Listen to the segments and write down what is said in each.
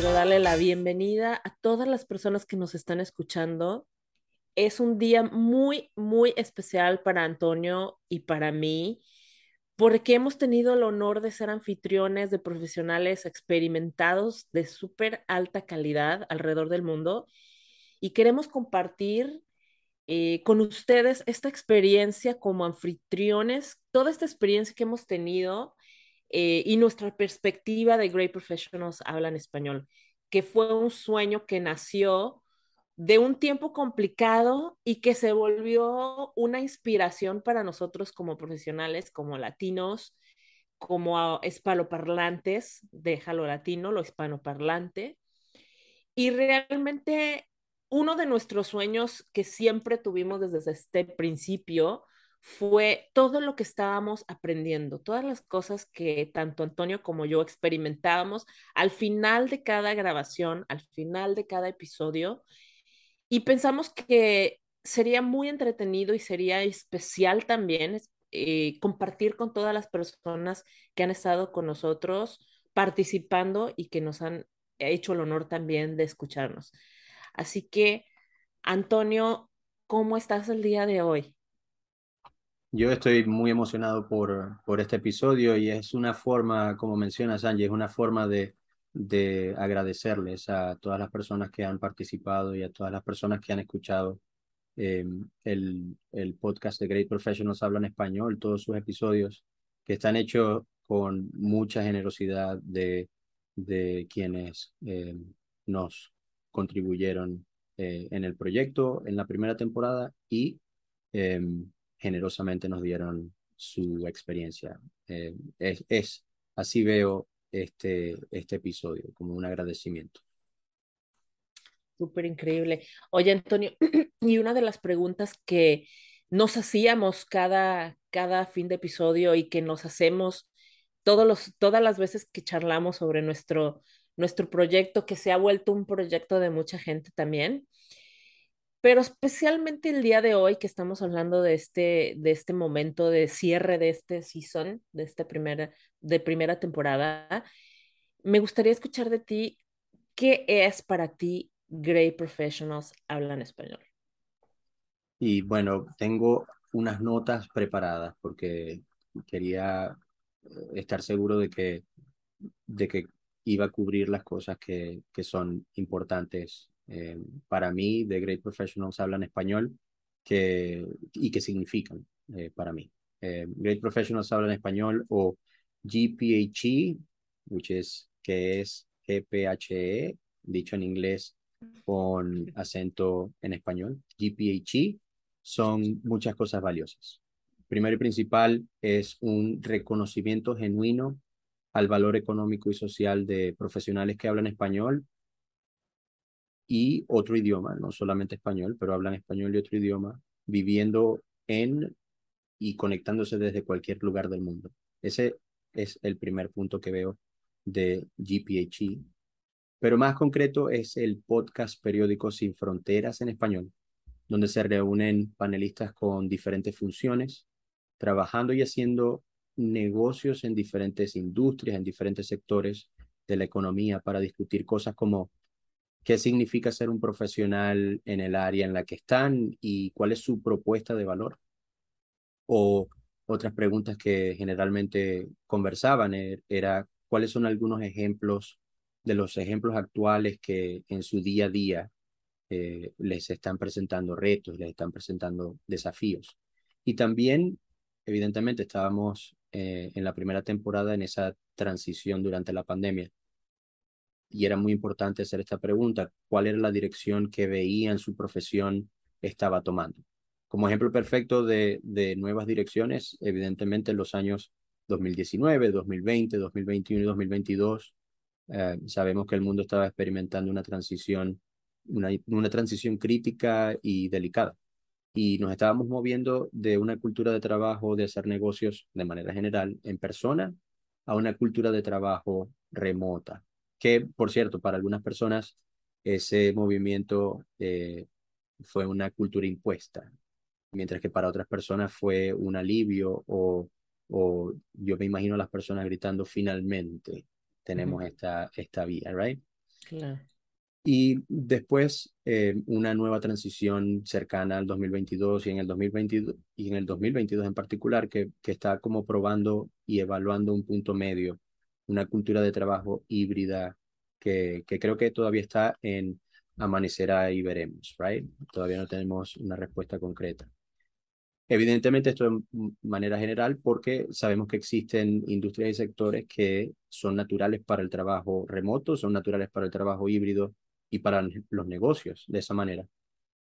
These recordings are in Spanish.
Quiero darle la bienvenida a todas las personas que nos están escuchando. Es un día muy, muy especial para Antonio y para mí, porque hemos tenido el honor de ser anfitriones de profesionales experimentados de súper alta calidad alrededor del mundo y queremos compartir eh, con ustedes esta experiencia como anfitriones, toda esta experiencia que hemos tenido eh, y nuestra perspectiva de Great Professionals Hablan Español, que fue un sueño que nació de un tiempo complicado y que se volvió una inspiración para nosotros como profesionales, como latinos, como hispanoparlantes, déjalo latino, lo hispanoparlante. Y realmente uno de nuestros sueños que siempre tuvimos desde este principio fue todo lo que estábamos aprendiendo, todas las cosas que tanto Antonio como yo experimentábamos al final de cada grabación, al final de cada episodio, y pensamos que sería muy entretenido y sería especial también eh, compartir con todas las personas que han estado con nosotros participando y que nos han hecho el honor también de escucharnos. Así que, Antonio, ¿cómo estás el día de hoy? Yo estoy muy emocionado por, por este episodio y es una forma, como menciona Sanji, es una forma de, de agradecerles a todas las personas que han participado y a todas las personas que han escuchado eh, el, el podcast de Great Professionals Hablan Español, todos sus episodios que están hechos con mucha generosidad de, de quienes eh, nos contribuyeron eh, en el proyecto en la primera temporada y generosamente nos dieron su experiencia. Eh, es, es, así veo este, este episodio, como un agradecimiento. Súper increíble. Oye, Antonio, y una de las preguntas que nos hacíamos cada, cada fin de episodio y que nos hacemos todos los, todas las veces que charlamos sobre nuestro, nuestro proyecto, que se ha vuelto un proyecto de mucha gente también, pero especialmente el día de hoy que estamos hablando de este, de este momento de cierre de este season, de esta primera, de primera temporada, me gustaría escuchar de ti qué es para ti Great Professionals Hablan Español. Y bueno, tengo unas notas preparadas porque quería eh, estar seguro de que, de que iba a cubrir las cosas que, que son importantes eh, para mí, The Great Professionals hablan español que, y qué significan eh, para mí. Eh, Great Professionals hablan español o GPHE, which is, que es GPHE, dicho en inglés con acento en español. GPHE son muchas cosas valiosas. Primero y principal es un reconocimiento genuino al valor económico y social de profesionales que hablan español y otro idioma, no solamente español, pero hablan español y otro idioma, viviendo en y conectándose desde cualquier lugar del mundo. Ese es el primer punto que veo de GPHE. Pero más concreto es el podcast periódico Sin Fronteras en español, donde se reúnen panelistas con diferentes funciones, trabajando y haciendo negocios en diferentes industrias, en diferentes sectores de la economía para discutir cosas como qué significa ser un profesional en el área en la que están y cuál es su propuesta de valor. O otras preguntas que generalmente conversaban er, era cuáles son algunos ejemplos de los ejemplos actuales que en su día a día eh, les están presentando retos, les están presentando desafíos. Y también, evidentemente, estábamos eh, en la primera temporada en esa transición durante la pandemia y era muy importante hacer esta pregunta, ¿cuál era la dirección que veía en su profesión estaba tomando? Como ejemplo perfecto de, de nuevas direcciones, evidentemente en los años 2019, 2020, 2021 y 2022, eh, sabemos que el mundo estaba experimentando una transición, una, una transición crítica y delicada. Y nos estábamos moviendo de una cultura de trabajo, de hacer negocios de manera general en persona, a una cultura de trabajo remota, que por cierto, para algunas personas ese movimiento eh, fue una cultura impuesta, mientras que para otras personas fue un alivio o, o yo me imagino a las personas gritando finalmente tenemos esta, esta vía, ¿right? Claro. Y después eh, una nueva transición cercana al 2022 y en el 2022, y en el 2022 en particular, que, que está como probando y evaluando un punto medio, una cultura de trabajo híbrida que, creo que todavía está en amanecerá y veremos, right? Todavía no tenemos una respuesta concreta. Evidentemente esto de manera general porque sabemos que existen industrias y sectores que son naturales para el trabajo remoto, son naturales para el trabajo híbrido y para los negocios de esa manera.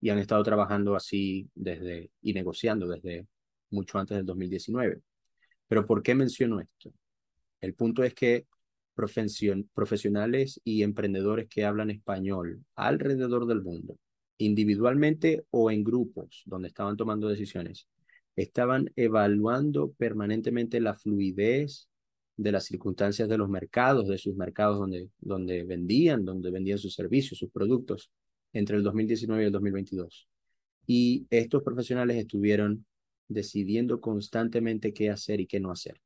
Y han estado trabajando así desde y negociando desde mucho antes del 2019. Pero ¿por qué menciono esto? El punto es que profesionales y emprendedores que hablan español alrededor del mundo individualmente o en grupos donde estaban tomando decisiones, estaban evaluando permanentemente la fluidez de las circunstancias de los mercados, de sus mercados donde, vendían, donde vendían sus servicios, sus productos, entre el 2019 y el 2022. Y estos profesionales estuvieron decidiendo constantemente qué hacer y qué no hacer.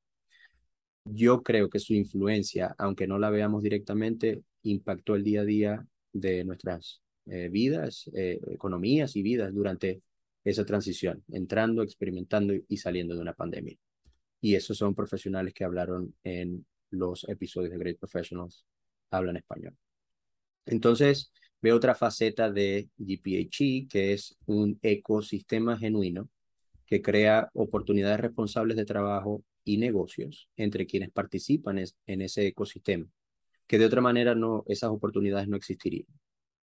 Yo creo que su influencia, aunque no la veamos directamente, impactó el día a día de nuestras eh, vidas, eh, economías y vidas durante esa transición, entrando, experimentando y saliendo de una pandemia. Y esos son profesionales que hablaron en los episodios de Great Professionals, hablan español. Entonces, veo otra faceta de GPHE, que es un ecosistema genuino que crea oportunidades responsables de trabajo y negocios entre quienes participan en ese ecosistema, que de otra manera no, esas oportunidades no existirían.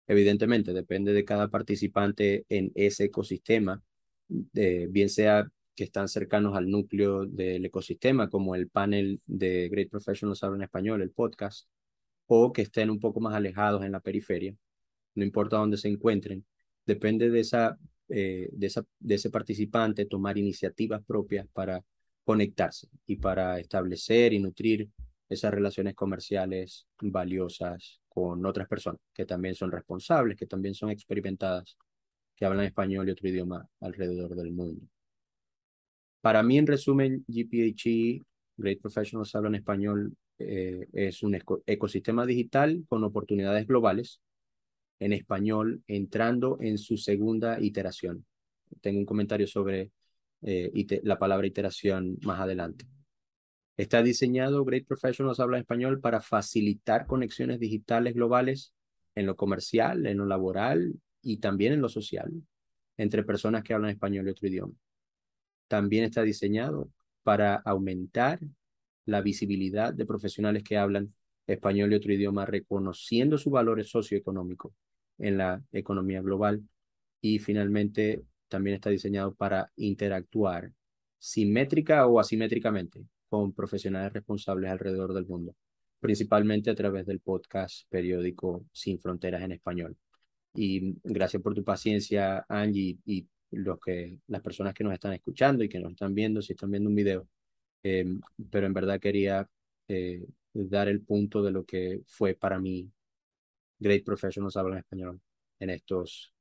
Evidentemente, depende de cada participante en ese ecosistema, bien sea que están cercanos al núcleo del ecosistema, como el panel de Great Professionals Habla en Español, el podcast, o que estén un poco más alejados en la periferia, no importa dónde se encuentren, depende de, esa, eh, de, esa, de ese participante tomar iniciativas propias para conectarse y para establecer y nutrir esas relaciones comerciales valiosas con otras personas que también son responsables, que también son experimentadas, que hablan español y otro idioma alrededor del mundo. Para mí, en resumen, GPHE, Great Professionals Hablan Español, eh, es un ecosistema digital con oportunidades globales en español, entrando en su segunda iteración. Tengo un comentario sobre eh, la palabra iteración más adelante. Está diseñado, Great Professionals habla español, para facilitar conexiones digitales globales en lo comercial, en lo laboral y también en lo social, entre personas que hablan español y otro idioma. También está diseñado para aumentar la visibilidad de profesionales que hablan español y otro idioma, reconociendo su valor socioeconómico en la economía global. Y finalmente, también está diseñado para interactuar simétrica o asimétricamente con profesionales responsables alrededor del mundo, principalmente a través del podcast periódico Sin Fronteras en Español. Y gracias por tu paciencia, Angie, y los que, las personas que nos están escuchando y que nos están viendo, si están viendo un video. Eh, pero en verdad quería eh, dar el punto de lo que fue para mí Great Professionals Hablan Español en estos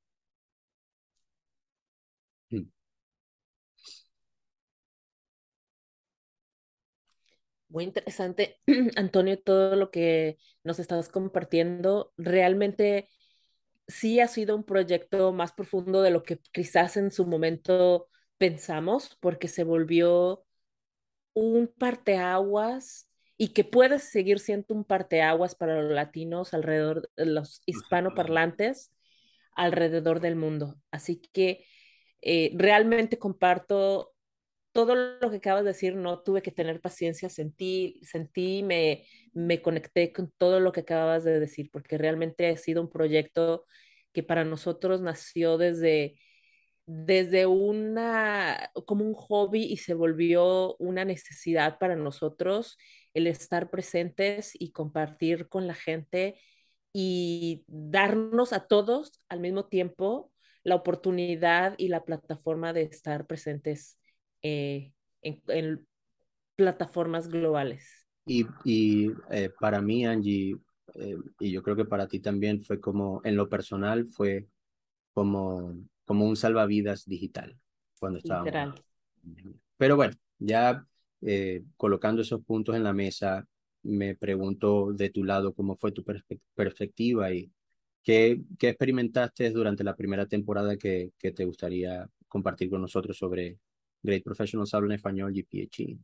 Muy interesante, Antonio, todo lo que nos estás compartiendo. Realmente sí ha sido un proyecto más profundo de lo que quizás en su momento pensamos, porque se volvió un parteaguas y que puede seguir siendo un parteaguas para los latinos alrededor, los hispanoparlantes alrededor del mundo. Así que eh, realmente comparto todo lo que acabas de decir, no tuve que tener paciencia, sentí, sentí, me, me conecté con todo lo que acabas de decir, porque realmente ha sido un proyecto que para nosotros nació desde, desde una, como un hobby y se volvió una necesidad para nosotros el estar presentes y compartir con la gente y darnos a todos al mismo tiempo la oportunidad y la plataforma de estar presentes eh, en, plataformas globales. Y, y eh, para mí, Angie, eh, y yo creo que para ti también fue como, en lo personal, fue como, como un salvavidas digital cuando estábamos. Pero bueno, ya colocando esos puntos en la mesa, me pregunto de tu lado cómo fue tu perspectiva y qué, qué experimentaste durante la primera temporada que, que te gustaría compartir con nosotros sobre Great Professionals Habla en Español y.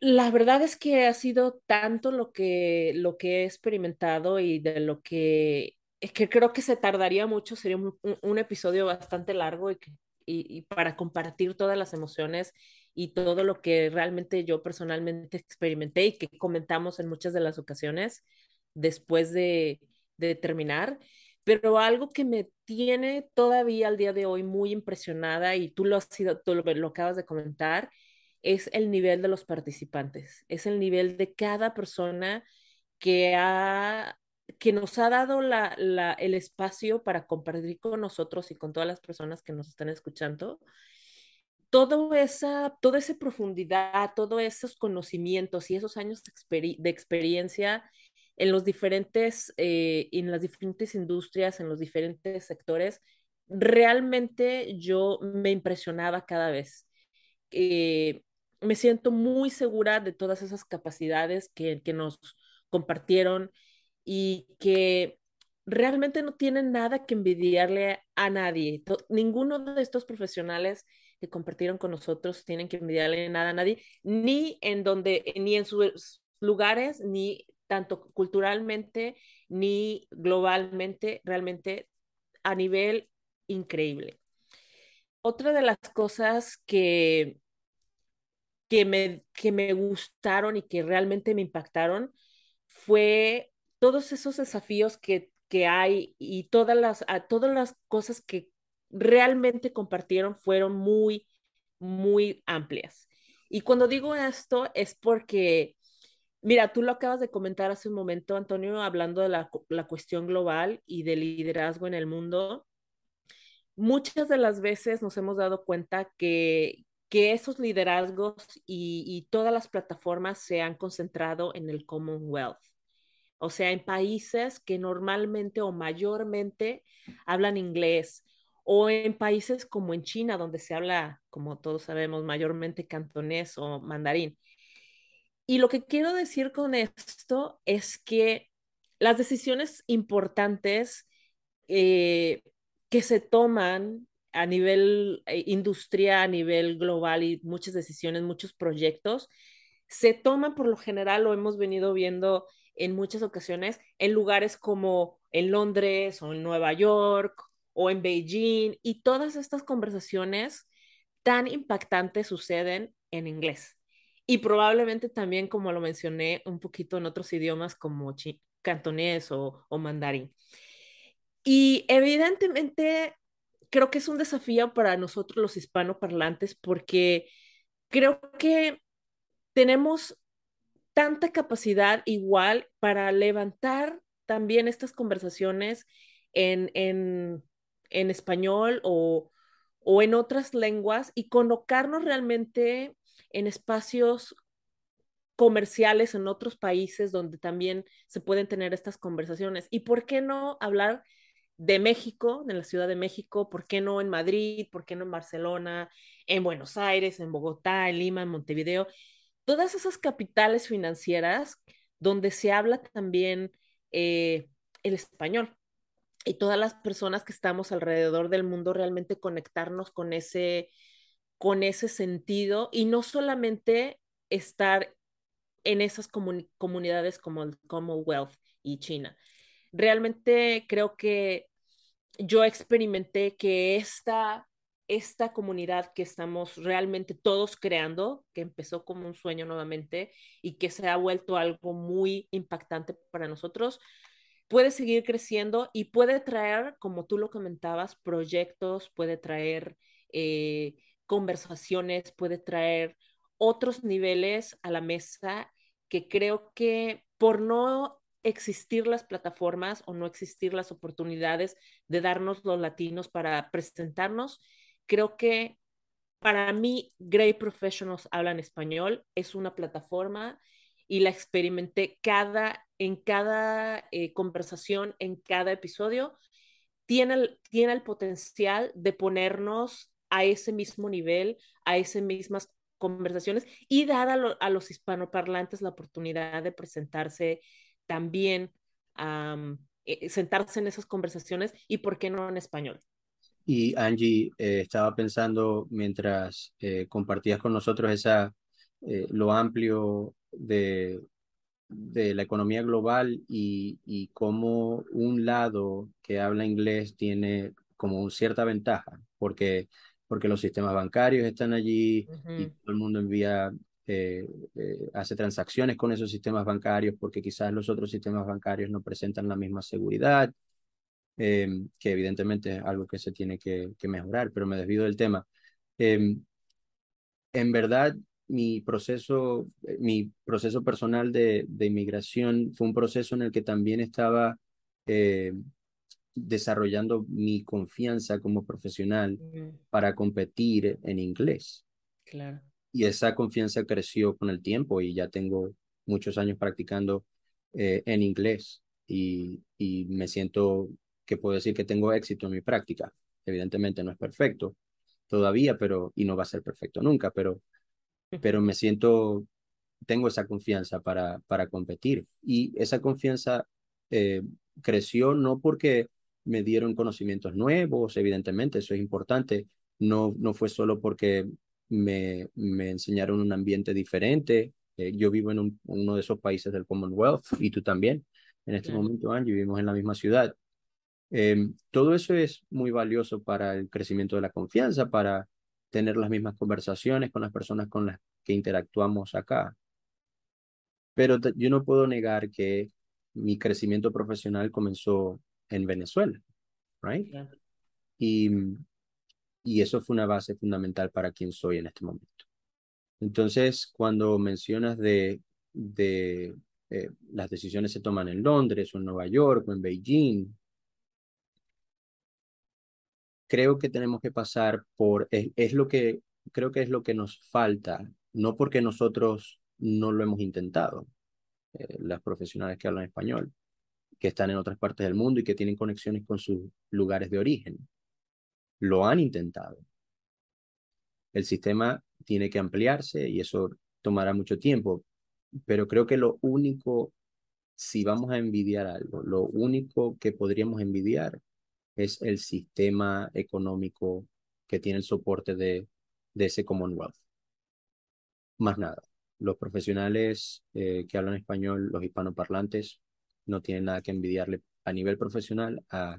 La verdad es que ha sido tanto lo que, lo que he experimentado y de lo que es que creo que se tardaría mucho, sería un, episodio bastante largo y, para compartir todas las emociones y todo lo que realmente yo personalmente experimenté y que comentamos en muchas de las ocasiones después de, de terminar. Pero algo que me tiene todavía al día de hoy muy impresionada y tú lo has sido, tú lo, lo acabas de comentar, es el nivel de los participantes, es el nivel de cada persona que, ha, que nos ha dado la, el espacio para compartir con nosotros y con todas las personas que nos están escuchando. Todo esa, toda esa profundidad, todos esos conocimientos y esos años de, exper de experiencia en los diferentes, eh, en las diferentes industrias, en los diferentes sectores, realmente yo me impresionaba cada vez. Eh, me siento muy segura de todas esas capacidades que, que nos compartieron y que realmente no tienen nada que envidiarle a nadie. Ninguno de estos profesionales que compartieron con nosotros tienen que envidiarle nada a nadie, ni en donde, ni en sus lugares, ni tanto culturalmente, ni globalmente, realmente a nivel increíble. Otra de las cosas que que me, que me gustaron y que realmente me impactaron fue todos esos desafíos que, que hay y todas las, todas las cosas que realmente compartieron fueron muy, muy amplias. Y cuando digo esto es porque, mira, tú lo acabas de comentar hace un momento, Antonio, hablando de la, la cuestión global y del liderazgo en el mundo. Muchas de las veces nos hemos dado cuenta que, que esos liderazgos y, y, todas las plataformas se han concentrado en el Commonwealth, o sea, en países que normalmente o mayormente hablan inglés, o en países como en China, donde se habla, como todos sabemos, mayormente cantonés o mandarín. Y lo que quiero decir con esto es que las decisiones importantes eh, que se toman a nivel eh, industria, a nivel global y muchas decisiones, muchos proyectos, se toman por lo general, lo hemos venido viendo en muchas ocasiones, en lugares como en Londres o en Nueva York o en Beijing y todas estas conversaciones tan impactantes suceden en inglés. Y probablemente también, como lo mencioné, un poquito en otros idiomas como cantonés o, o mandarín. Y evidentemente creo que es un desafío para nosotros los hispanoparlantes porque creo que tenemos tanta capacidad igual para levantar también estas conversaciones en, en, en español o, o en otras lenguas y colocarnos realmente en espacios comerciales en otros países donde también se pueden tener estas conversaciones. ¿Y por qué no hablar de México, de la Ciudad de México, ¿por qué no en Madrid? ¿Por qué no en Barcelona? En Buenos Aires, en Bogotá, en Lima, en Montevideo. Todas esas capitales financieras donde se habla también eh, el español. Y todas las personas que estamos alrededor del mundo realmente conectarnos con ese, con ese sentido y no solamente estar en esas comun comunidades como el Commonwealth y China, realmente creo que yo experimenté que esta, esta comunidad que estamos realmente todos creando, que empezó como un sueño nuevamente y que se ha vuelto algo muy impactante para nosotros, puede seguir creciendo y puede traer, como tú lo comentabas, proyectos, puede traer eh, conversaciones, puede traer otros niveles a la mesa que creo que por no existir las plataformas o no existir las oportunidades de darnos los latinos para presentarnos. Creo que para mí, Great Professionals Hablan Español es una plataforma y la experimenté cada, en cada eh, conversación, en cada episodio. Tiene el, tiene el potencial de ponernos a ese mismo nivel, a esas mismas conversaciones y dar a, lo, a los hispanoparlantes la oportunidad de presentarse también, um, sentarse en esas conversaciones y por qué no en español. Y Angie, eh, estaba pensando mientras eh, compartías con nosotros esa, lo amplio de, de la economía global y, y cómo un lado que habla inglés tiene como cierta ventaja, porque, porque los sistemas bancarios están allí uh -huh. y todo el mundo envía, eh, eh, hace transacciones con esos sistemas bancarios, porque quizás los otros sistemas bancarios no presentan la misma seguridad, eh, que evidentemente es algo que se tiene que, que mejorar, pero me desvío del tema. en verdad, mi proceso, mi proceso personal de, de, inmigración fue un proceso en el que también estaba eh, desarrollando mi confianza como profesional para competir en inglés. Claro. Y esa confianza creció con el tiempo y ya tengo muchos años practicando eh, en inglés y, y me siento que puedo decir que tengo éxito en mi práctica. Evidentemente no es perfecto todavía, pero y no va a ser perfecto nunca, pero pero me siento, tengo esa confianza para, para competir. Y esa confianza eh, creció no porque me dieron conocimientos nuevos, evidentemente, eso es importante, no, no fue solo porque me, me enseñaron un ambiente diferente. Eh, yo vivo en un, uno de esos países del Commonwealth y tú también. En este claro. momento, Angie, vivimos en la misma ciudad. Eh, todo eso es muy valioso para el crecimiento de la confianza, para tener las mismas conversaciones con las personas con las que interactuamos acá. Pero yo no puedo negar que mi crecimiento profesional comenzó en Venezuela, right? Yeah. Y, y eso fue una base fundamental para quien soy en este momento. Entonces, cuando mencionas de, de eh, las decisiones se toman en Londres o en Nueva York o en Beijing, creo que tenemos que pasar por, es, es, lo que, creo que es lo que nos falta, no porque nosotros no lo hemos intentado, eh, las profesionales que hablan español, que están en otras partes del mundo y que tienen conexiones con sus lugares de origen, lo han intentado. El sistema tiene que ampliarse y eso tomará mucho tiempo, pero creo que lo único, si vamos a envidiar algo, lo único que podríamos envidiar es el sistema económico que tiene el soporte de, de ese Commonwealth. Más nada. Los profesionales eh, que hablan español, los hispanoparlantes, no tienen nada que envidiarle a nivel profesional a,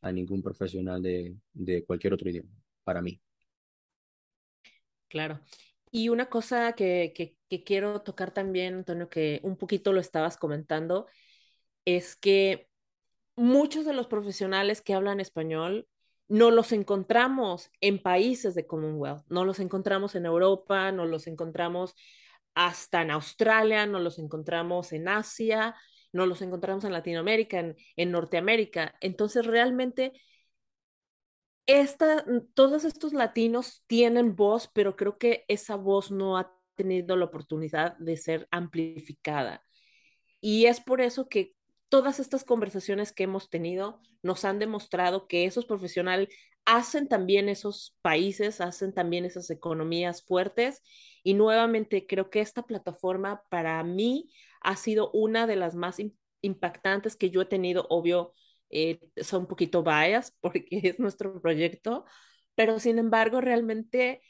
a ningún profesional de, de cualquier otro idioma, para mí. Claro. Y una cosa que, que, que, quiero tocar también, Antonio, que un poquito lo estabas comentando, es que muchos de los profesionales que hablan español no los encontramos en países de Commonwealth, no los encontramos en Europa, no los encontramos hasta en Australia, no los encontramos en Asia, no los encontramos en Latinoamérica, en, en Norteamérica. Entonces, realmente, esta, todos estos latinos tienen voz, pero creo que esa voz no ha tenido la oportunidad de ser amplificada. Y es por eso que todas estas conversaciones que hemos tenido nos han demostrado que esos profesionales hacen también esos países, hacen también esas economías fuertes. Y nuevamente creo que esta plataforma para mí ha sido una de las más impactantes que yo he tenido. Obvio, eh, son un poquito bias porque es nuestro proyecto, pero sin embargo, realmente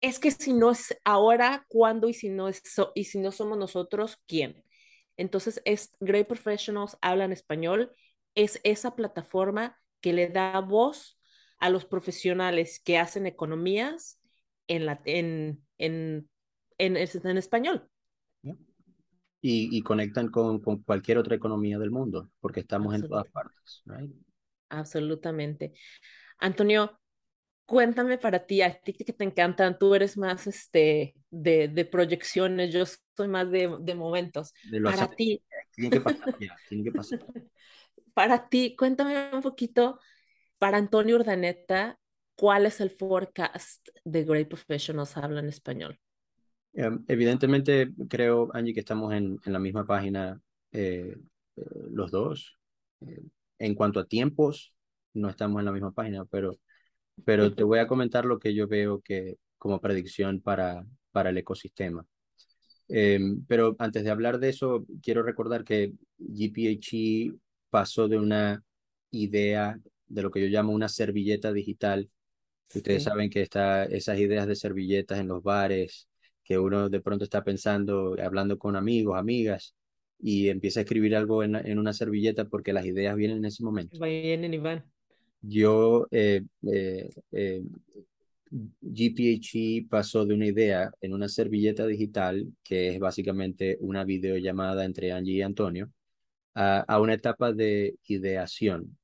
es que si no es ahora, ¿cuándo? Y si no, es y si no somos nosotros, ¿quién? Entonces, es Great Professionals Hablan Español, es esa plataforma que le da voz a los profesionales que hacen economías en, la, en, en, en, en español. Y, y, conectan con, con, cualquier otra economía del mundo, porque estamos en todas partes. Right? Absolutamente. Antonio, cuéntame para ti, a ti que te encantan, tú eres más este, de, de proyecciones, yo soy más de, de momentos. De para ti. Tiene que pasar, ya, tiene que pasar. Para ti, cuéntame un poquito, para Antonio Urdaneta, ¿cuál es el forecast de Great Professionals Habla en Español? Um, evidentemente, creo, Angie, que estamos en, en la misma página eh, eh, los dos. Eh, en cuanto a tiempos, no estamos en la misma página, pero pero te voy a comentar lo que yo veo que, como predicción para, para el ecosistema. Em, pero antes de hablar de eso, quiero recordar que GPHE pasó de una idea de lo que yo llamo una servilleta digital. Ustedes saben que está esas ideas de servilletas en los bares, que uno de pronto está pensando, hablando con amigos, amigas, y empieza a escribir algo en, en una servilleta porque las ideas vienen en ese momento. Vienen y van. Yo, eh, eh, eh, GPHE pasó de una idea en una servilleta digital, que es básicamente una videollamada entre Angie y Antonio, a, a una etapa de ideación,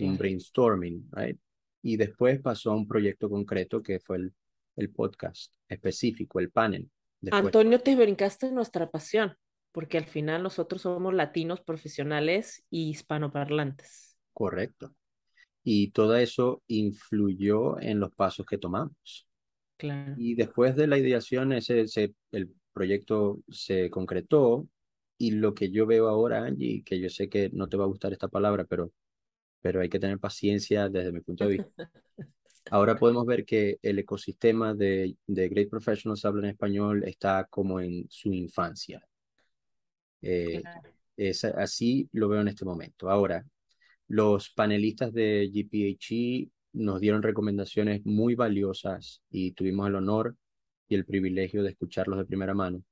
un brainstorming, right? Y después pasó a un proyecto concreto que fue el, el podcast específico, el panel. Antonio, te brincaste nuestra pasión, porque al final nosotros somos latinos profesionales y hispanoparlantes. Correcto. Y todo eso influyó en los pasos que tomamos. Claro. Y después de la ideación, ese, ese, el proyecto se concretó y lo que yo veo ahora, Angie, que yo sé que no te va a gustar esta palabra, pero, pero hay que tener paciencia desde mi punto de vista. Ahora podemos ver que el ecosistema de, de Great Professionals Habla en Español está como en su infancia. Eh, es, así lo veo en este momento. Ahora, los panelistas de GPHE nos dieron recomendaciones muy valiosas y tuvimos el honor y el privilegio de escucharlos de primera mano.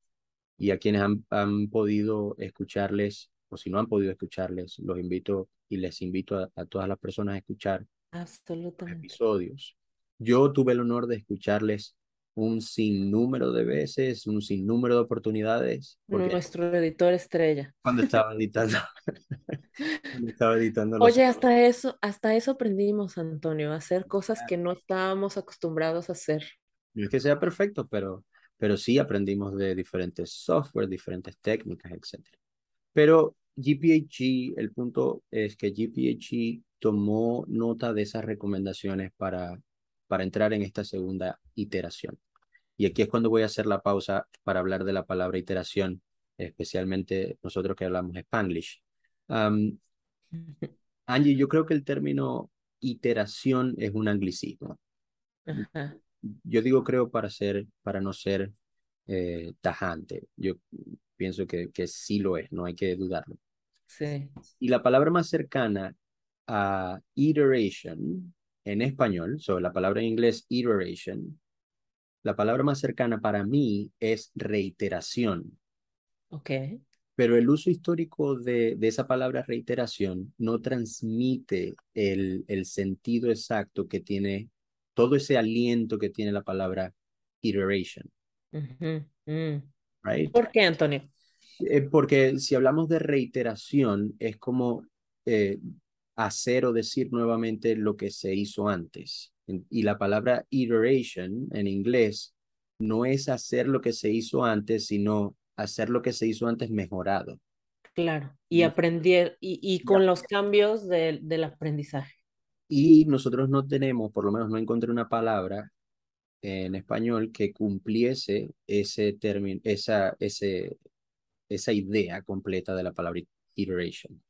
Y a quienes han, han podido escucharles, o si no han podido escucharles, los invito y les invito a, a todas las personas a escuchar Absolutamente. episodios. Yo tuve el honor de escucharles un sinnúmero de veces, un sinnúmero de oportunidades. Nuestro editor estrella. Cuando estaba editando. cuando estaba editando Oye, hasta eso, hasta eso aprendimos, Antonio, a hacer cosas que no estábamos acostumbrados a hacer. No es que sea perfecto, pero, pero sí aprendimos de diferentes software, diferentes técnicas, etc. Pero GPHE, el punto es que GPHE tomó nota de esas recomendaciones para, para entrar en esta segunda iteración. Y aquí es cuando voy a hacer la pausa para hablar de la palabra iteración, especialmente nosotros que hablamos Spanglish. Angie, yo creo que el término iteración es un anglicismo. Yo digo creo para ser, para no ser eh, tajante. Yo pienso que, que sí lo es, no hay que dudarlo. Sí. Y la palabra más cercana a iteration en español, sobre la palabra en inglés iteration, la palabra más cercana para mí es reiteración. Ok. Pero el uso histórico de, de esa palabra reiteración no transmite el, el, sentido exacto que tiene, todo ese aliento que tiene la palabra iteration. Uh -huh. mm. right? ¿Por qué, Antonio? Eh, porque si hablamos de reiteración, es como eh, hacer o decir nuevamente lo que se hizo antes. Y la palabra iteration en inglés no es hacer lo que se hizo antes, sino hacer lo que se hizo antes mejorado. Claro, y aprender, y, y con los cambios de, del aprendizaje. Y nosotros no tenemos, por lo menos no encontré una palabra en español que cumpliese ese término, esa, ese, esa idea completa de la palabra iteration.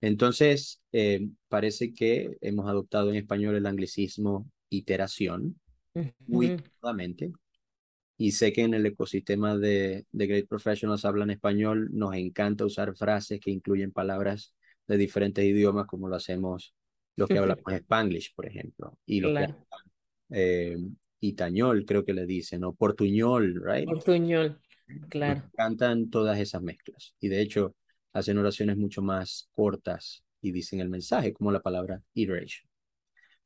Entonces, eh, parece que hemos adoptado en español el anglicismo iteración uh -huh. muy claramente. Y sé que en el ecosistema de, de Great Professionals hablan español, nos encanta usar frases que incluyen palabras de diferentes idiomas, como lo hacemos los que hablamos Spanglish, por ejemplo. Y los claro. que eh, itañol, creo que le dicen, o portuñol, right? Portuñol, claro. Nos encantan todas esas mezclas. Y de hecho, hacen oraciones mucho más cortas y dicen el mensaje, como la palabra iteration.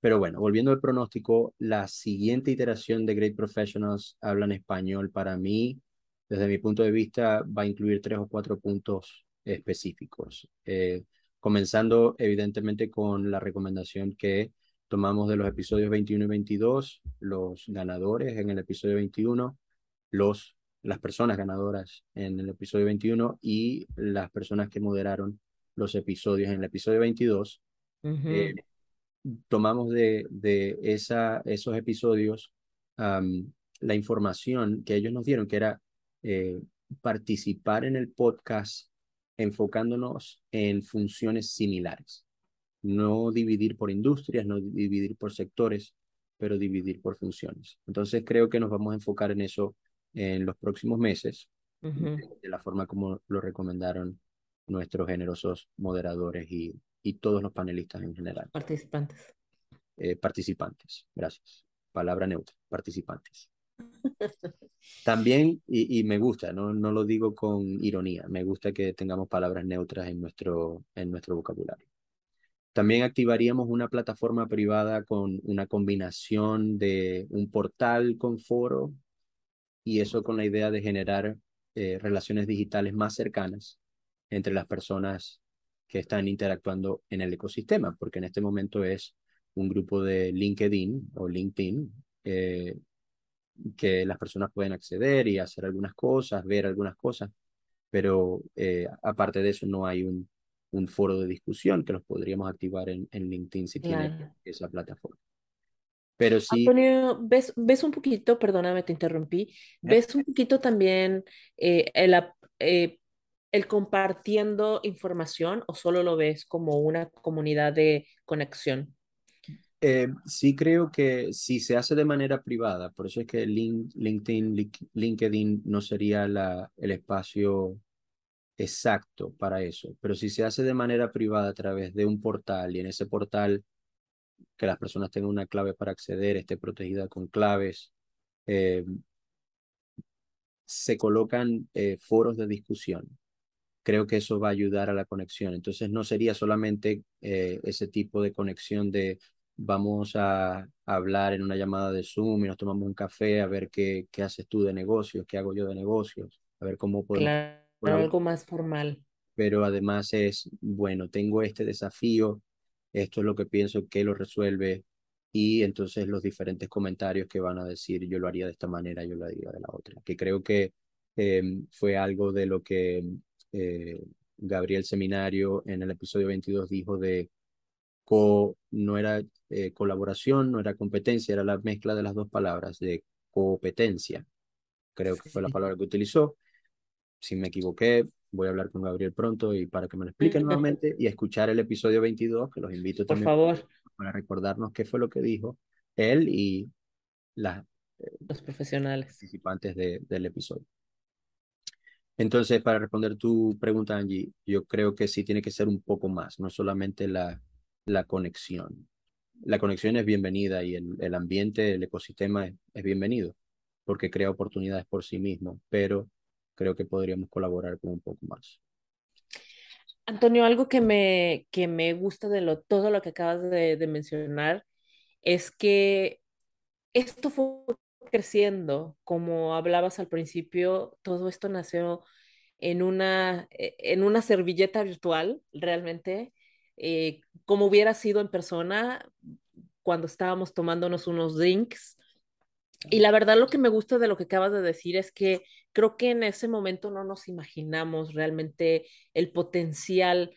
Pero bueno, volviendo al pronóstico, la siguiente iteración de Great Professionals habla en español para mí, desde mi punto de vista, va a incluir tres o cuatro puntos específicos. Eh, comenzando evidentemente con la recomendación que tomamos de los episodios 21 y 22, los ganadores en el episodio 21, los las personas ganadoras en el episodio 21 y las personas que moderaron los episodios en el episodio 22. Uh -huh. eh, tomamos de, de esa, esos episodios um, la información que ellos nos dieron, que era eh, participar en el podcast enfocándonos en funciones similares. No dividir por industrias, no dividir por sectores, pero dividir por funciones. Entonces creo que nos vamos a enfocar en eso en los próximos meses, de la forma como lo recomendaron nuestros generosos moderadores y, y todos los panelistas en general. Participantes. Eh, participantes, gracias. Palabra neutra, participantes. También, y, y, me gusta, ¿no? no lo digo con ironía, me gusta que tengamos palabras neutras en nuestro, en nuestro vocabulario. También activaríamos una plataforma privada con una combinación de un portal con foro y eso con la idea de generar eh, relaciones digitales más cercanas entre las personas que están interactuando en el ecosistema, porque en este momento es un grupo de LinkedIn o LinkedIn eh, que las personas pueden acceder y hacer algunas cosas, ver algunas cosas, pero eh, aparte de eso no hay un, un foro de discusión que los podríamos activar en, en LinkedIn si tiene esa plataforma. Pero sí. Antonio, ¿ves, ves un poquito, perdóname, te interrumpí, ves un poquito también eh, el, eh, el compartiendo información o solo lo ves como una comunidad de conexión? Eh, sí creo que si se hace de manera privada, por eso es que LinkedIn, LinkedIn no sería la, el espacio exacto para eso, pero si se hace de manera privada a través de un portal y en ese portal que las personas tengan una clave para acceder, esté protegida con claves, eh, se colocan eh, foros de discusión. Creo que eso va a ayudar a la conexión. Entonces no sería solamente eh, ese tipo de conexión de vamos a hablar en una llamada de Zoom y nos tomamos un café a ver qué, qué haces tú de negocios, qué hago yo de negocios, a ver cómo podemos algo más formal. Pero además es, bueno, tengo este desafío, esto es lo que pienso que lo resuelve y entonces los diferentes comentarios que van a decir yo lo haría de esta manera, yo lo haría de la otra, que creo que em, fue algo de lo que eh, Gabriel Seminario en el episodio 22 dijo de co, no era eh, colaboración, no era competencia, era la mezcla de las dos palabras, de competencia, creo que fue la palabra que utilizó, si me equivoqué, voy a hablar con Gabriel pronto y para que me lo explique nuevamente y escuchar el episodio 22, que los invito también Por favor. para recordarnos qué fue lo que dijo él y las, eh, los profesionales participantes de, del episodio. Entonces, para responder tu pregunta, Angie, yo creo que sí tiene que ser un poco más, no solamente la, la conexión. La conexión es bienvenida y el, el ambiente, el ecosistema es, bienvenido porque crea oportunidades por sí mismo, pero creo que podríamos colaborar con un poco más. Antonio, algo que me, que me gusta de lo, todo lo que acabas de, de mencionar es que esto fue creciendo, como hablabas al principio, todo esto nació en una, e, en una servilleta virtual, realmente, eh, como hubiera sido en persona cuando estábamos tomándonos unos drinks. Y la verdad lo que me gusta de lo que acabas de decir es que creo que en ese momento no nos imaginamos realmente el potencial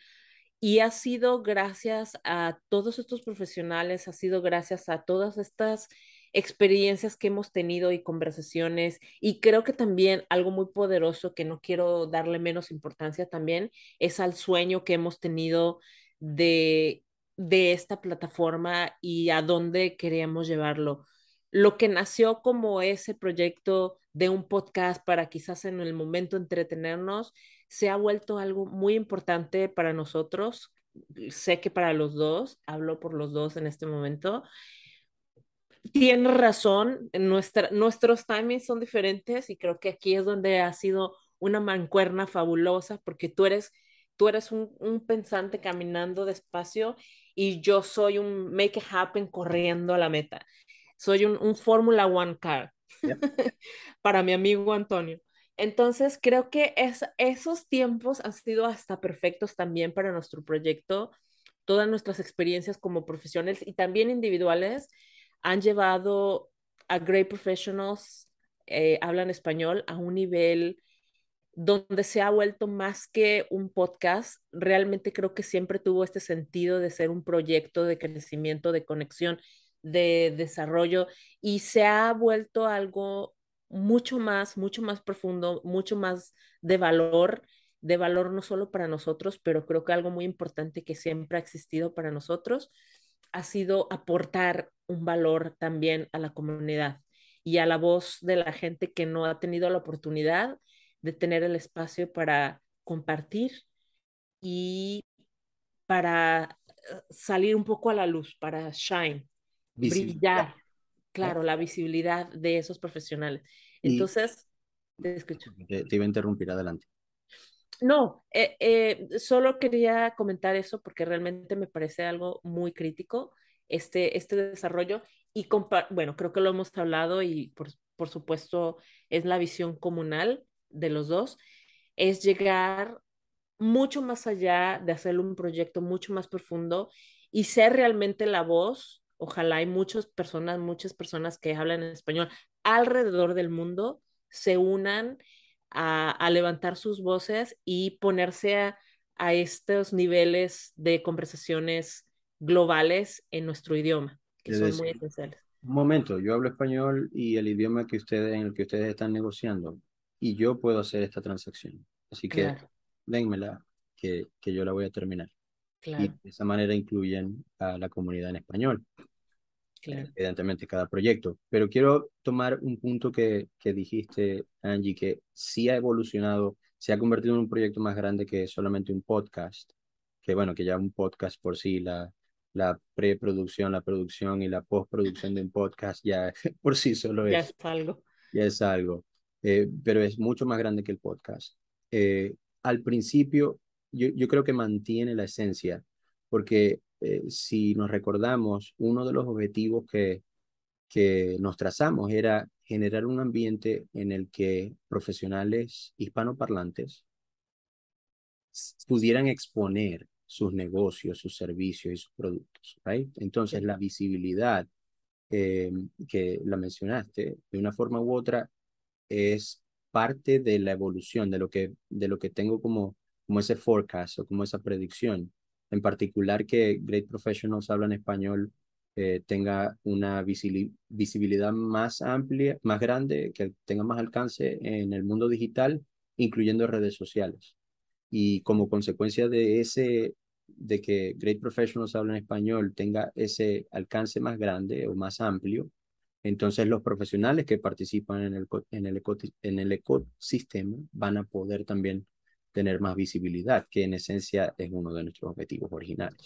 y ha sido gracias a todos estos profesionales, ha sido gracias a todas estas experiencias que hemos tenido y conversaciones y creo que también algo muy poderoso que no quiero darle menos importancia también es al sueño que hemos tenido de, de esta plataforma y a dónde queríamos llevarlo lo que nació como ese proyecto de un podcast para quizás en el momento entretenernos, se ha vuelto algo muy importante para nosotros. Sé que para los dos, hablo por los dos en este momento. Tienes razón, nuestra, nuestros timings son diferentes y creo que aquí es donde ha sido una mancuerna fabulosa porque tú eres, tú eres un, un pensante caminando despacio y yo soy un make it happen corriendo a la meta soy un, un Fórmula One car para mi amigo Antonio. Entonces, creo que es, esos tiempos han sido hasta perfectos también para nuestro proyecto. Todas nuestras experiencias como profesionales y también individuales han llevado a Great Professionals, eh, hablan español, a un nivel donde se ha vuelto más que un podcast. Realmente creo que siempre tuvo este sentido de ser un proyecto de crecimiento, de conexión de desarrollo y se ha vuelto algo mucho más, mucho más profundo, mucho más de valor, de valor no solo para nosotros, pero creo que algo muy importante que siempre ha existido para nosotros. ha sido aportar un valor también a la comunidad y a la voz de la gente que no ha tenido la oportunidad de tener el espacio para compartir y para eh, salir un poco a la luz, para shine, brillar, claro, la visibilidad de esos profesionales. Entonces, te escucho. Te, iba a interrumpir, adelante. No, eh, eh, solo quería comentar eso porque realmente me parece algo muy crítico este, este desarrollo y bueno, creo que lo hemos hablado y por, por supuesto es la visión comunal de los dos, es llegar mucho más allá de hacer un proyecto mucho más profundo y ser realmente la voz. Ojalá hay muchas personas, muchas personas que hablan en español alrededor del mundo se unan a, levantar sus voces y ponerse a, a estos niveles de conversaciones globales en nuestro idioma, que son muy esenciales. Un momento, yo hablo español y el idioma que ustedes, en el que ustedes están negociando, y yo puedo hacer esta transacción. Así que dénmela, que, que yo la voy a terminar. Y de esa manera incluyen a la comunidad en español. Evidentemente cada proyecto. Pero quiero tomar un punto que, que dijiste, Angie, que sí ha evolucionado, se ha convertido en un proyecto más grande que solamente un podcast. Que bueno, que ya un podcast por sí, la, la preproducción, la producción y la postproducción de un podcast ya por sí solo es. Ya es algo. Ya es algo. Eh, pero es mucho más grande que el podcast. Eh, al principio, yo, yo creo que mantiene la esencia, porque eh, si nos recordamos, uno de los objetivos que, que nos trazamos era generar un ambiente en el que profesionales hispanoparlantes pudieran exponer sus negocios, sus servicios y sus productos. Right? Entonces, la visibilidad que la mencionaste, de una forma u otra, es parte de la evolución, de lo que, de lo que tengo como, como ese forecast o como esa predicción en particular que Great Professionals habla en español eh, tenga una visibilidad más amplia, más grande, que tenga más alcance en el mundo digital, incluyendo redes sociales. Y como consecuencia de ese, de que Great Professionals habla en español tenga ese alcance más grande o más amplio, entonces los profesionales que participan en el, en el, en el ecosistema van a poder también tener más visibilidad, que en esencia es uno de nuestros objetivos originales.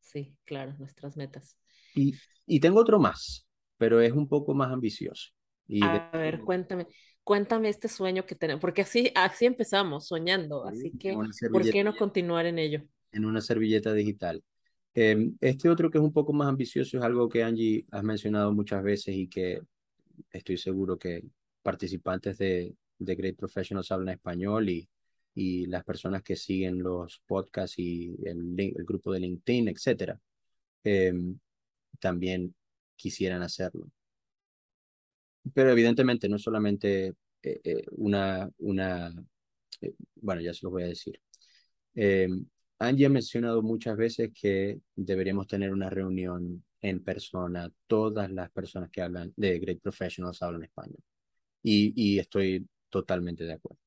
Sí, claro, nuestras metas. Y, y tengo otro más, pero es un poco más ambicioso. Y a ver, cuéntame, cuéntame este sueño que tenemos, porque así, así empezamos, soñando, así que, ¿por qué no continuar en ello? En una servilleta digital. Em, este otro que es un poco más ambicioso es algo que Angie has mencionado muchas veces y que estoy seguro que participantes de, de Great Professionals hablan español y y las personas que siguen los podcasts y el, el grupo de LinkedIn, etcétera, em, también quisieran hacerlo. Pero evidentemente no solamente eh, eh, una, una eh, bueno, ya se lo voy a decir. Em, Angie ha mencionado muchas veces que deberíamos tener una reunión en persona. Todas las personas que hablan de Great Professionals hablan español. Y, y estoy totalmente de acuerdo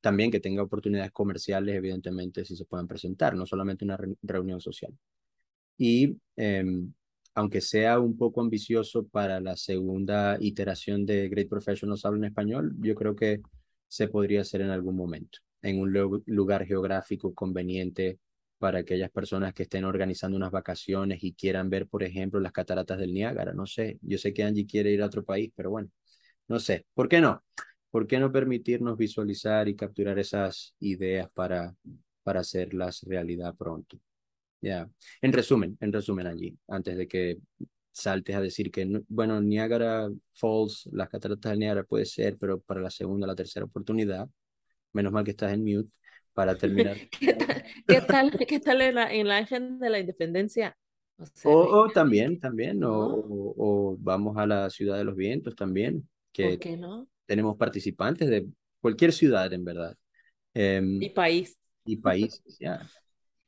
también que tenga oportunidades comerciales, evidentemente, si se puedan presentar, no solamente una reunión social. Y em, aunque sea un poco ambicioso para la segunda iteración de Great Professionals Habla en Español, yo creo que se podría hacer en algún momento, en un lugar geográfico conveniente para aquellas personas que estén organizando unas vacaciones y quieran ver, por ejemplo, las cataratas del Niágara. No sé, yo sé que Angie quiere ir a otro país, pero bueno, no sé, ¿por qué no? ¿por qué no permitirnos visualizar y capturar esas ideas para, para hacerlas realidad pronto? Ya, en resumen, en resumen allí, antes de que saltes a decir que, bueno, Niagara Falls, las cataratas de Niagara puede ser, pero para la segunda, la tercera oportunidad, menos mal que estás en mute para terminar. ¿Qué tal, qué tal, en, la, en la agenda de la independencia? O, también, también, o, o, vamos a la ciudad de los vientos también. Que, ¿Por qué no? tenemos participantes de cualquier ciudad, en verdad. Em, y país. Y países, ya.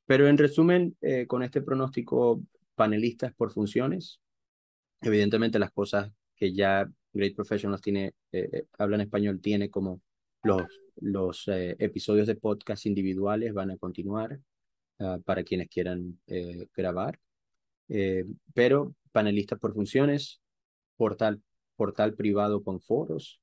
Pero en resumen, eh, con este pronóstico, panelistas por funciones, evidentemente las cosas que ya Great Professionals tiene, eh, eh, hablan español, tiene como los, los episodios de podcast individuales van a continuar ah, para quienes quieran grabar. Eh, pero panelista por funciones, portal, portal privado con foros,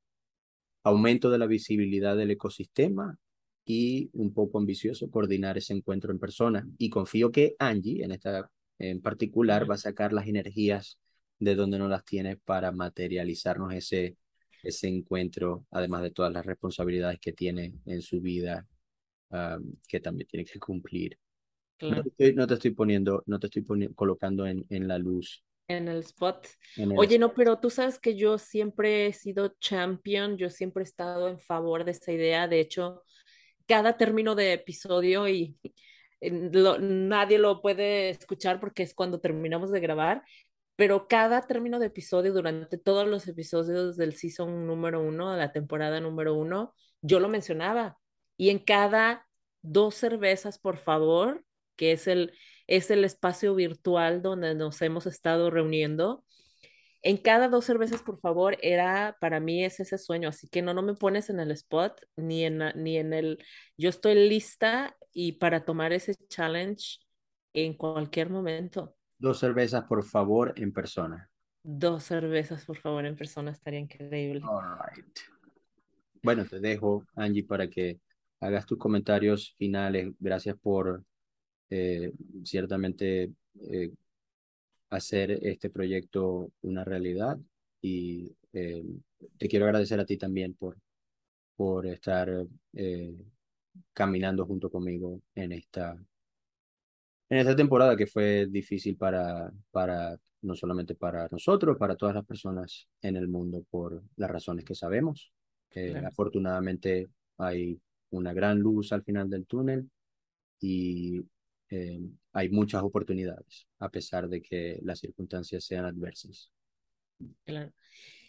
aumento de la visibilidad del ecosistema y un poco ambicioso coordinar ese encuentro en persona. Y confío que Angie, en esta en particular, va a sacar las energías de donde no las tiene para materializarnos ese, ese encuentro, además de todas las responsabilidades que tiene en su vida, que también tiene que cumplir. No, te estoy, poniendo, no te estoy colocando en, en la luz en el spot. Oye, no, pero tú sabes que yo siempre he sido champion, yo siempre he estado en favor de esa idea. De hecho, cada término de episodio y nadie lo puede escuchar porque es cuando terminamos de grabar, pero cada término de episodio durante todos los episodios del season número uno, de la temporada número uno, yo lo mencionaba. Y en cada dos cervezas, por favor, que es el, es el espacio virtual donde nos hemos estado reuniendo, en cada dos cervezas, por favor, era para mí es ese sueño, así que no, no me pones en el spot ni en, ni en el, yo estoy lista y para tomar ese challenge en cualquier momento. Dos cervezas, por favor, en persona. Dos cervezas, por favor, en persona estaría increíble. Bueno, te dejo, Angie, para que hagas tus comentarios finales. Gracias por eh, ciertamente eh, hacer este proyecto una realidad y eh, te quiero agradecer a ti también por, por estar caminando junto conmigo en esta, en esta temporada que fue difícil para, para no solamente para nosotros, para todas las personas en el mundo por las razones que sabemos. Afortunadamente hay una gran luz al final del túnel y eh, hay muchas oportunidades, a pesar de que las circunstancias sean adversas. Claro.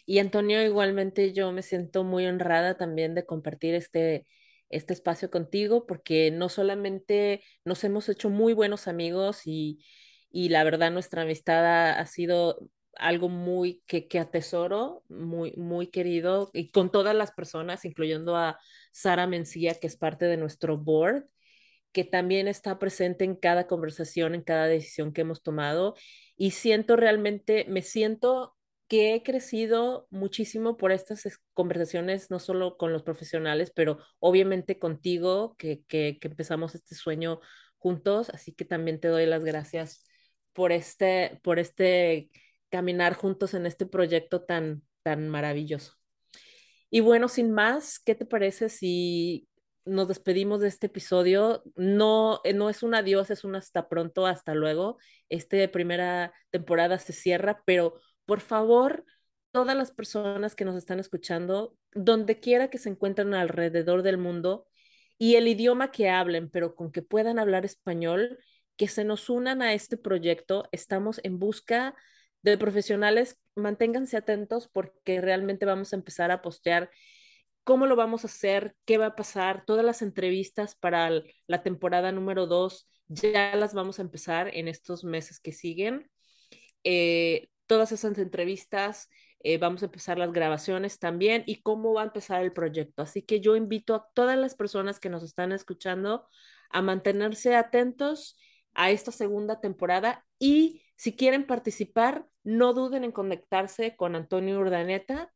Y Antonio, igualmente yo me siento muy honrada también de compartir este, este espacio contigo, porque no solamente nos hemos hecho muy buenos amigos y, y la verdad nuestra amistad ha, sido algo muy que, que, atesoro, muy, muy querido, y con todas las personas, incluyendo a Sara Mencía, que es parte de nuestro board que también está presente en cada conversación, en cada decisión que hemos tomado. Y siento realmente, me siento que he crecido muchísimo por estas conversaciones, no solo con los profesionales, pero obviamente contigo, que, que, empezamos este sueño juntos. Así que también te doy las gracias por este, por este caminar juntos en este proyecto tan, tan maravilloso. Y bueno, sin más, ¿qué te parece si nos despedimos de este episodio. No, eh, no es un adiós, es un hasta pronto, hasta luego. Esta primera temporada se cierra, pero por favor, todas las personas que nos están escuchando, donde quiera que se encuentren alrededor del mundo y el idioma que hablen, pero con que puedan hablar español, que se nos unan a este proyecto. Estamos en busca de profesionales. Manténganse atentos porque realmente vamos a empezar a postear cómo lo vamos a hacer, qué va a pasar, todas las entrevistas para la temporada número dos ya las vamos a empezar en estos meses que siguen. Eh, todas esas entrevistas, eh, vamos a empezar las grabaciones también y cómo va a empezar el proyecto. Así que yo invito a todas las personas que nos están escuchando a mantenerse atentos a esta segunda temporada y si quieren participar, no duden en conectarse con Antonio Urdaneta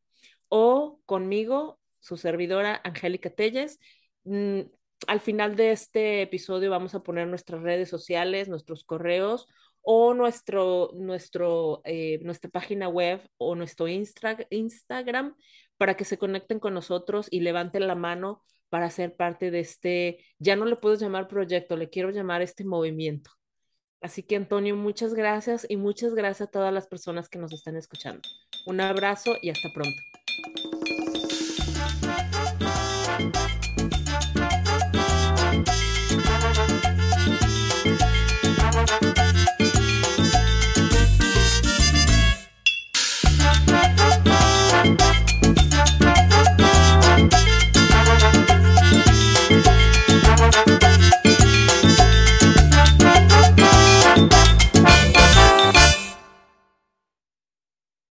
o conmigo su servidora Angélica Telles. Mm, al final de este episodio vamos a poner nuestras redes sociales, nuestros correos o nuestro, nuestro, eh, nuestra página web o nuestro Instagram para que se conecten con nosotros y levanten la mano para ser parte de este, ya no le puedo llamar proyecto, le quiero llamar este movimiento. Así que Antonio, muchas gracias y muchas gracias a todas las personas que nos están escuchando. Un abrazo y hasta pronto.